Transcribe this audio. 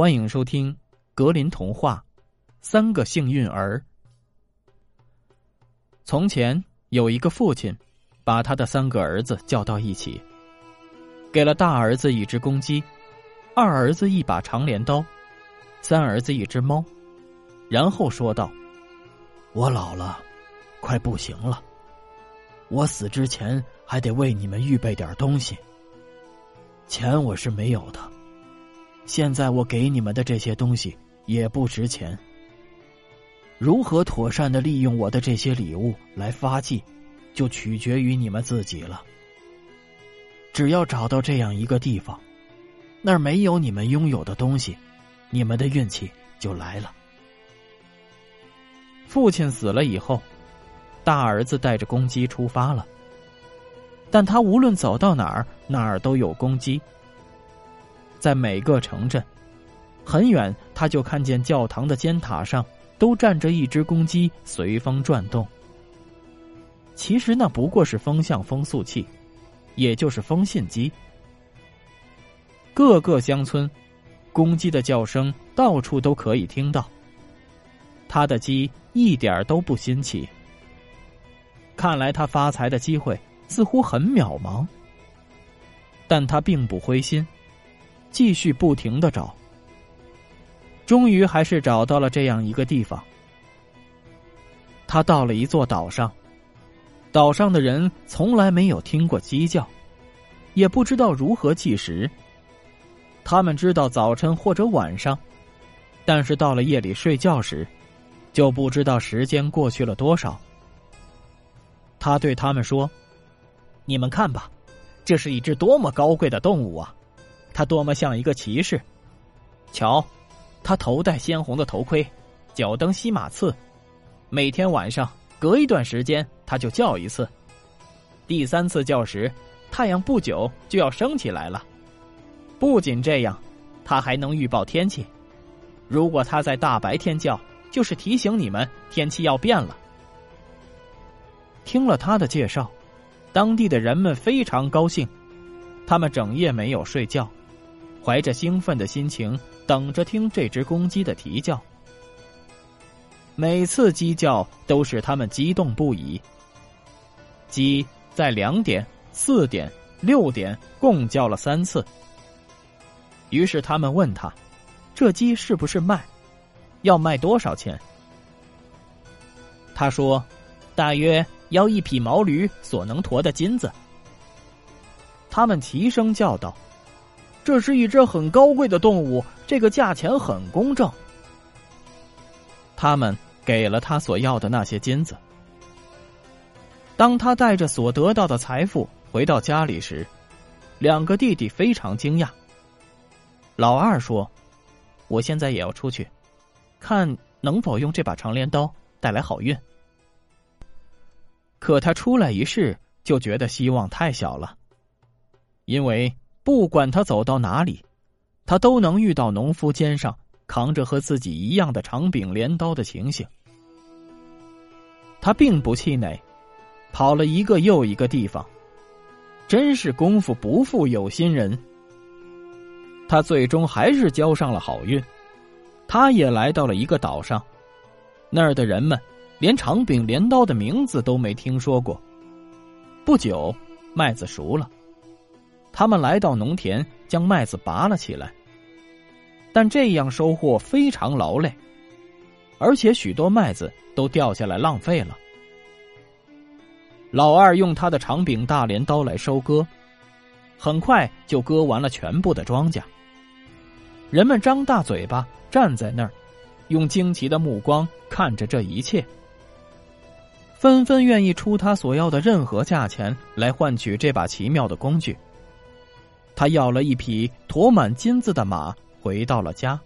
欢迎收听格林童话《三个幸运儿》。从前有一个父亲，把他的三个儿子叫到一起，给了大儿子一只公鸡，二儿子一把长镰刀，三儿子一只猫，然后说道：“我老了，快不行了。我死之前还得为你们预备点东西。钱我是没有的。”现在我给你们的这些东西也不值钱。如何妥善的利用我的这些礼物来发迹，就取决于你们自己了。只要找到这样一个地方，那儿没有你们拥有的东西，你们的运气就来了。父亲死了以后，大儿子带着公鸡出发了，但他无论走到哪儿，哪儿都有公鸡。在每个城镇，很远他就看见教堂的尖塔上都站着一只公鸡，随风转动。其实那不过是风向风速器，也就是风信机。各个乡村，公鸡的叫声到处都可以听到。他的鸡一点都不新奇，看来他发财的机会似乎很渺茫。但他并不灰心。继续不停的找，终于还是找到了这样一个地方。他到了一座岛上，岛上的人从来没有听过鸡叫，也不知道如何计时。他们知道早晨或者晚上，但是到了夜里睡觉时，就不知道时间过去了多少。他对他们说：“你们看吧，这是一只多么高贵的动物啊！”他多么像一个骑士！瞧，他头戴鲜红的头盔，脚蹬西马刺。每天晚上隔一段时间，他就叫一次。第三次叫时，太阳不久就要升起来了。不仅这样，他还能预报天气。如果他在大白天叫，就是提醒你们天气要变了。听了他的介绍，当地的人们非常高兴，他们整夜没有睡觉。怀着兴奋的心情，等着听这只公鸡的啼叫。每次鸡叫都使他们激动不已。鸡在两点、四点、六点共叫了三次。于是他们问他：“这鸡是不是卖？要卖多少钱？”他说：“大约要一匹毛驴所能驮的金子。”他们齐声叫道。这是一只很高贵的动物，这个价钱很公正。他们给了他所要的那些金子。当他带着所得到的财富回到家里时，两个弟弟非常惊讶。老二说：“我现在也要出去，看能否用这把长镰刀带来好运。”可他出来一试，就觉得希望太小了，因为。不管他走到哪里，他都能遇到农夫肩上扛着和自己一样的长柄镰刀的情形。他并不气馁，跑了一个又一个地方，真是功夫不负有心人。他最终还是交上了好运，他也来到了一个岛上，那儿的人们连长柄镰刀的名字都没听说过。不久，麦子熟了。他们来到农田，将麦子拔了起来。但这样收获非常劳累，而且许多麦子都掉下来浪费了。老二用他的长柄大镰刀来收割，很快就割完了全部的庄稼。人们张大嘴巴站在那儿，用惊奇的目光看着这一切，纷纷愿意出他所要的任何价钱来换取这把奇妙的工具。他要了一匹驮满金子的马，回到了家。